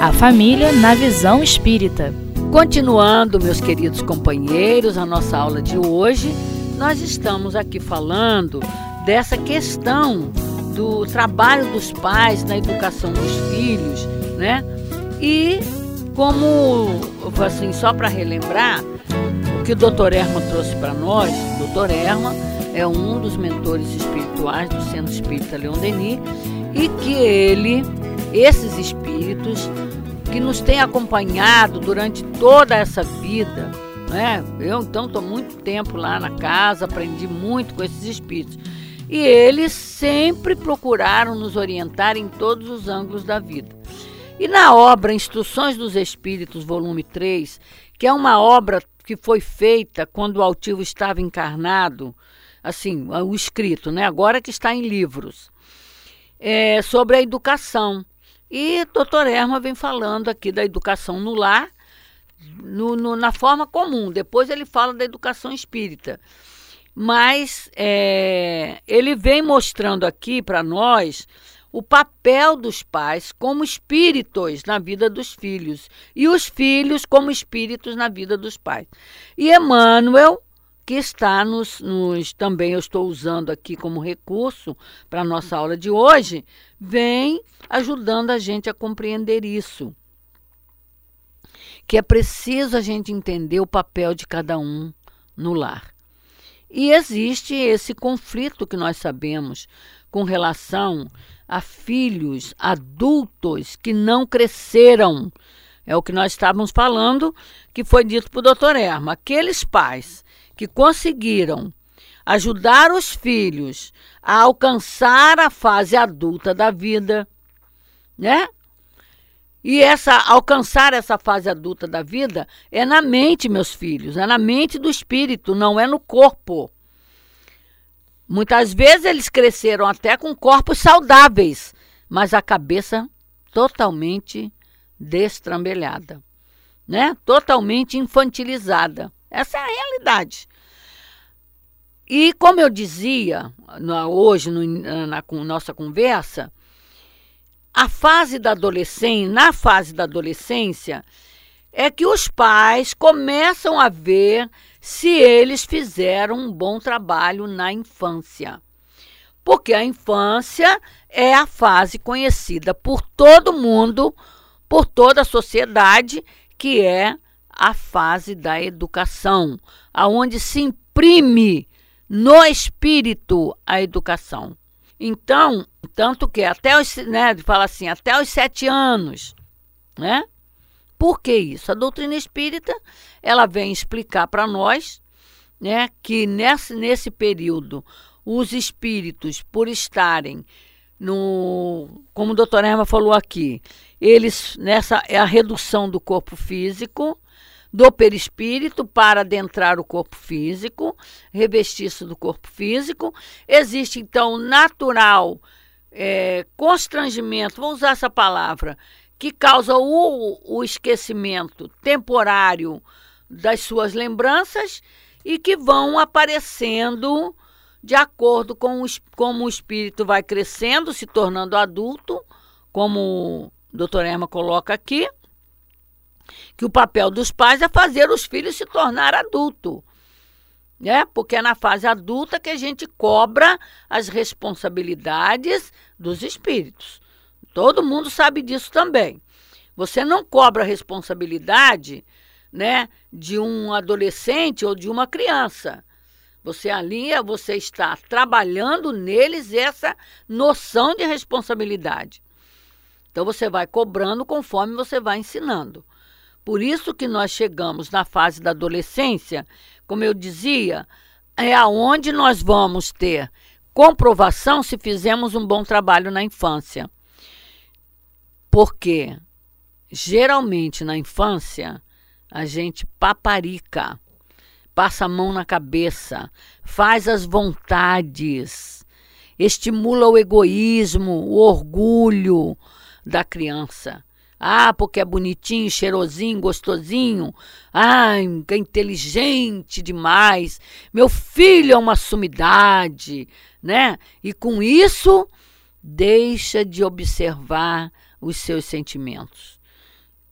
A família na visão espírita. Continuando, meus queridos companheiros, a nossa aula de hoje, nós estamos aqui falando dessa questão do trabalho dos pais na educação dos filhos, né? E como, assim, só para relembrar, o que o Dr. Erma trouxe para nós, o Dr. Erma é um dos mentores espirituais do Centro Espírita Leon Denis e que ele, esses espíritos que nos têm acompanhado durante toda essa vida, né? Eu então estou muito tempo lá na casa, aprendi muito com esses espíritos. E eles sempre procuraram nos orientar em todos os ângulos da vida. E na obra Instruções dos Espíritos, volume 3, que é uma obra que foi feita quando o altivo estava encarnado, assim, o escrito, né? Agora que está em livros, é, sobre a educação. E doutor Erma vem falando aqui da educação no lar, no, no, na forma comum. Depois ele fala da educação espírita. Mas é, ele vem mostrando aqui para nós o papel dos pais como espíritos na vida dos filhos e os filhos como espíritos na vida dos pais. E Emmanuel, que está nos, nos também eu estou usando aqui como recurso para a nossa aula de hoje, vem ajudando a gente a compreender isso. Que é preciso a gente entender o papel de cada um no lar. E existe esse conflito que nós sabemos com relação a filhos adultos que não cresceram. É o que nós estávamos falando, que foi dito para o doutor Erma. Aqueles pais que conseguiram ajudar os filhos a alcançar a fase adulta da vida, né? E essa alcançar essa fase adulta da vida é na mente, meus filhos, é na mente do espírito, não é no corpo. Muitas vezes eles cresceram até com corpos saudáveis, mas a cabeça totalmente destrambelhada, né? Totalmente infantilizada. Essa é a realidade. E como eu dizia hoje no, na, na nossa conversa, a fase da adolescência, na fase da adolescência, é que os pais começam a ver se eles fizeram um bom trabalho na infância. Porque a infância é a fase conhecida por todo mundo, por toda a sociedade, que é a fase da educação, aonde se imprime no espírito a educação. Então, tanto que até os, né, fala assim, até os sete anos, né? Por que isso? A doutrina espírita, ela vem explicar para nós, né, que nesse, nesse período os espíritos, por estarem no, como o doutor Erma falou aqui, eles nessa é a redução do corpo físico, do perispírito para adentrar o corpo físico, revestir-se do corpo físico. Existe, então, natural é, constrangimento, vou usar essa palavra, que causa o, o esquecimento temporário das suas lembranças e que vão aparecendo de acordo com os, como o espírito vai crescendo, se tornando adulto, como o doutor Erma coloca aqui, que o papel dos pais é fazer os filhos se tornar adulto. Né? Porque é na fase adulta que a gente cobra as responsabilidades dos espíritos. Todo mundo sabe disso também. Você não cobra a responsabilidade né, de um adolescente ou de uma criança. Você alinha, você está trabalhando neles essa noção de responsabilidade. Então você vai cobrando conforme você vai ensinando. Por isso que nós chegamos na fase da adolescência, como eu dizia, é aonde nós vamos ter comprovação se fizemos um bom trabalho na infância. Porque geralmente na infância a gente paparica, passa a mão na cabeça, faz as vontades, estimula o egoísmo, o orgulho da criança. Ah, porque é bonitinho, cheirosinho, gostosinho. Ai, é inteligente demais. Meu filho é uma sumidade, né? E com isso, deixa de observar os seus sentimentos.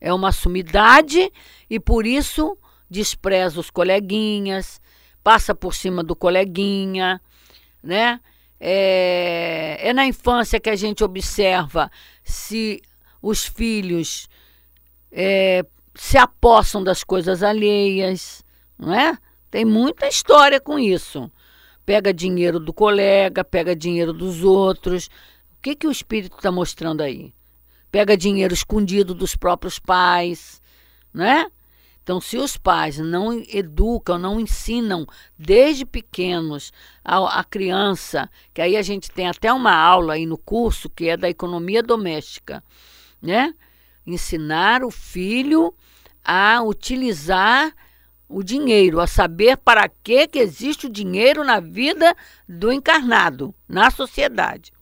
é uma sumidade e por isso despreza os coleguinhas, passa por cima do coleguinha, né? É, é na infância que a gente observa se os filhos é, se apossam das coisas alheias, não é? Tem muita história com isso. Pega dinheiro do colega, pega dinheiro dos outros. O que, que o espírito está mostrando aí? Pega dinheiro escondido dos próprios pais, né? Então, se os pais não educam, não ensinam desde pequenos a, a, criança, que aí a gente tem até uma aula aí no curso que é da economia doméstica, né? Ensinar o filho a utilizar o dinheiro, a saber para que, que existe o dinheiro na vida do encarnado, na sociedade.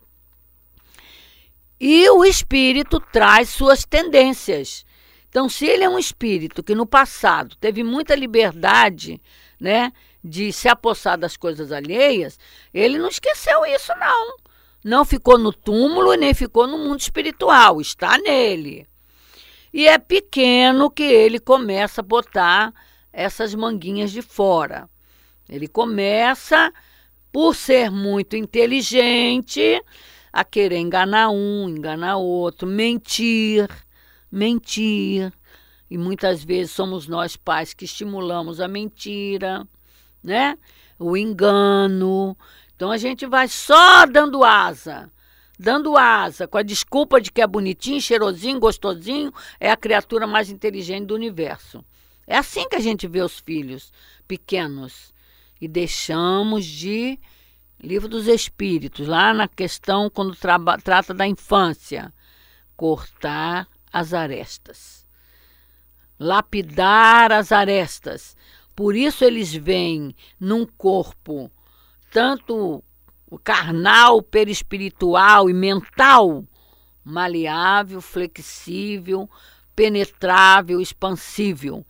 E o espírito traz suas tendências. Então, se ele é um espírito que no passado teve muita liberdade, né, de se apossar das coisas alheias, ele não esqueceu isso não. Não ficou no túmulo nem ficou no mundo espiritual, está nele. E é pequeno que ele começa a botar essas manguinhas de fora. Ele começa, por ser muito inteligente, a querer enganar um, enganar outro, mentir, mentir. E muitas vezes somos nós pais que estimulamos a mentira, né? O engano. Então a gente vai só dando asa, dando asa, com a desculpa de que é bonitinho, cheirosinho, gostosinho, é a criatura mais inteligente do universo. É assim que a gente vê os filhos pequenos. E deixamos de. Livro dos Espíritos, lá na questão, quando trata da infância, cortar as arestas, lapidar as arestas. Por isso eles vêm num corpo tanto carnal, perispiritual e mental, maleável, flexível, penetrável, expansível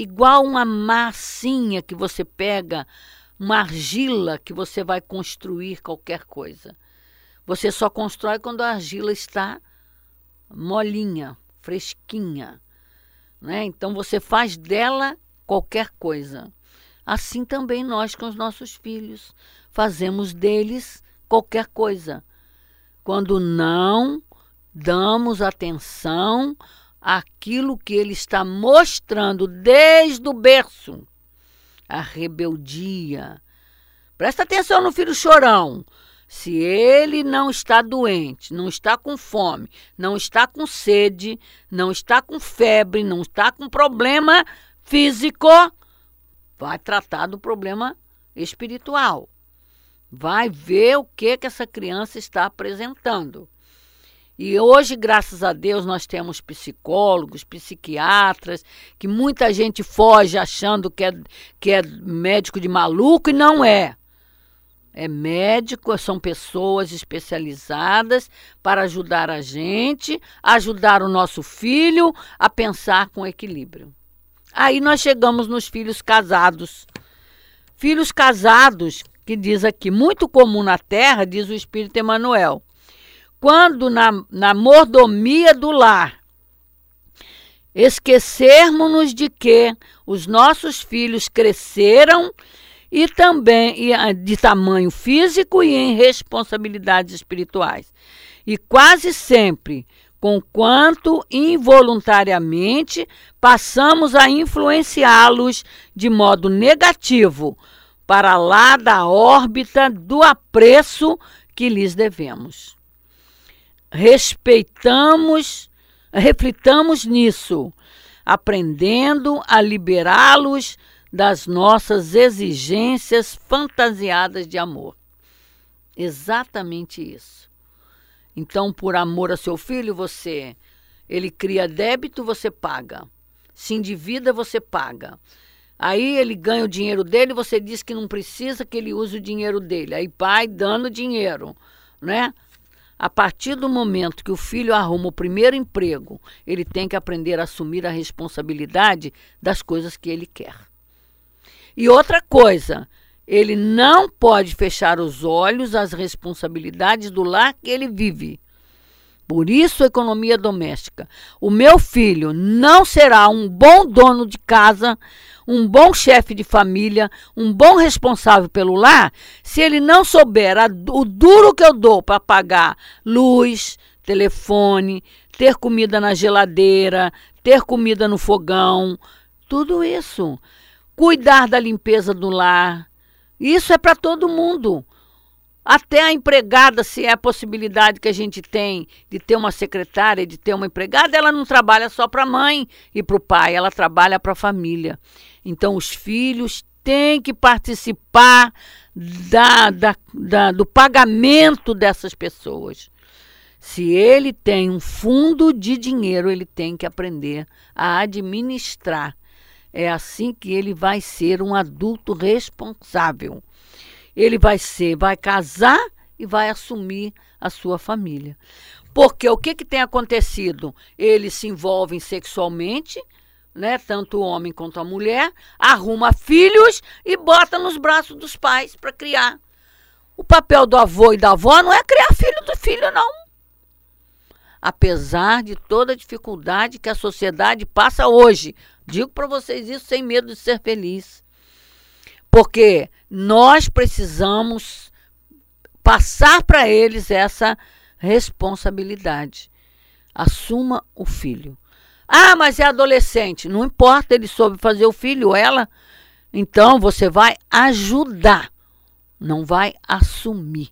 igual uma massinha que você pega, uma argila que você vai construir qualquer coisa. Você só constrói quando a argila está molinha, fresquinha. Né? Então você faz dela qualquer coisa. Assim também nós com os nossos filhos fazemos deles qualquer coisa. Quando não damos atenção aquilo que ele está mostrando desde o berço a rebeldia. Presta atenção no filho chorão. Se ele não está doente, não está com fome, não está com sede, não está com febre, não está com problema físico, vai tratar do problema espiritual. Vai ver o que que essa criança está apresentando. E hoje, graças a Deus, nós temos psicólogos, psiquiatras, que muita gente foge achando que é, que é médico de maluco e não é. É médico, são pessoas especializadas para ajudar a gente, ajudar o nosso filho a pensar com equilíbrio. Aí nós chegamos nos filhos casados. Filhos casados, que diz aqui, muito comum na Terra, diz o Espírito Emanuel quando na, na mordomia do lar esquecermos-nos de que os nossos filhos cresceram e também ah, de tamanho físico e em responsabilidades espirituais. E quase sempre, conquanto involuntariamente, passamos a influenciá-los de modo negativo para lá da órbita do apreço que lhes devemos respeitamos, reflitamos nisso, aprendendo a liberá-los das nossas exigências fantasiadas de amor. Exatamente isso. Então, por amor a seu filho, você ele cria débito, você paga. Se endivida, você paga. Aí ele ganha o dinheiro dele, você diz que não precisa que ele use o dinheiro dele. Aí pai dando dinheiro, né? A partir do momento que o filho arruma o primeiro emprego, ele tem que aprender a assumir a responsabilidade das coisas que ele quer. E outra coisa, ele não pode fechar os olhos às responsabilidades do lar que ele vive. Por isso, economia doméstica. O meu filho não será um bom dono de casa, um bom chefe de família, um bom responsável pelo lar, se ele não souber a, o duro que eu dou para pagar luz, telefone, ter comida na geladeira, ter comida no fogão, tudo isso. Cuidar da limpeza do lar. Isso é para todo mundo. Até a empregada, se é a possibilidade que a gente tem de ter uma secretária, de ter uma empregada, ela não trabalha só para a mãe e para o pai, ela trabalha para a família. Então, os filhos têm que participar da, da, da, do pagamento dessas pessoas. Se ele tem um fundo de dinheiro, ele tem que aprender a administrar. É assim que ele vai ser um adulto responsável ele vai ser, vai casar e vai assumir a sua família. Porque o que, que tem acontecido? Eles se envolvem sexualmente, né? Tanto o homem quanto a mulher, arruma filhos e bota nos braços dos pais para criar. O papel do avô e da avó não é criar filho do filho, não. Apesar de toda a dificuldade que a sociedade passa hoje. Digo para vocês isso sem medo de ser feliz. Porque nós precisamos passar para eles essa responsabilidade. Assuma o filho. Ah, mas é adolescente. Não importa, ele soube fazer o filho, ela. Então você vai ajudar, não vai assumir.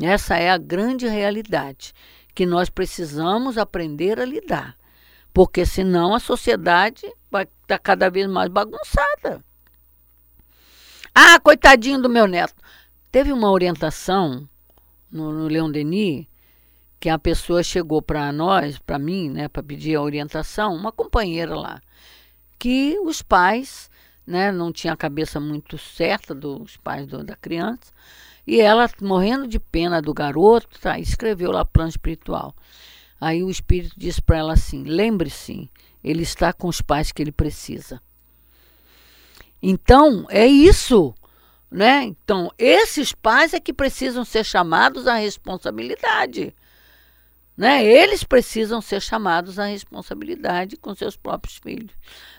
Essa é a grande realidade que nós precisamos aprender a lidar. Porque senão a sociedade vai estar tá cada vez mais bagunçada. Ah, coitadinho do meu neto. Teve uma orientação no, no Leon Denis que a pessoa chegou para nós, para mim, né, para pedir a orientação, uma companheira lá, que os pais, né, não tinha a cabeça muito certa dos pais do, da criança, e ela, morrendo de pena do garoto, tá, escreveu lá plano espiritual. Aí o espírito disse para ela assim: lembre-se, ele está com os pais que ele precisa. Então, é isso. Né? Então, esses pais é que precisam ser chamados à responsabilidade. Né? Eles precisam ser chamados à responsabilidade com seus próprios filhos.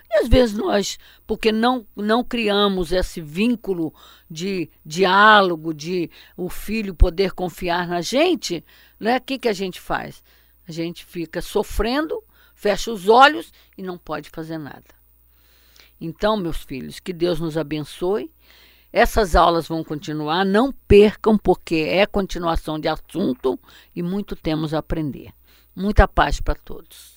E às vezes nós, porque não, não criamos esse vínculo de diálogo, de o filho poder confiar na gente, né? o que, que a gente faz? A gente fica sofrendo, fecha os olhos e não pode fazer nada. Então, meus filhos, que Deus nos abençoe. Essas aulas vão continuar, não percam, porque é continuação de assunto e muito temos a aprender. Muita paz para todos.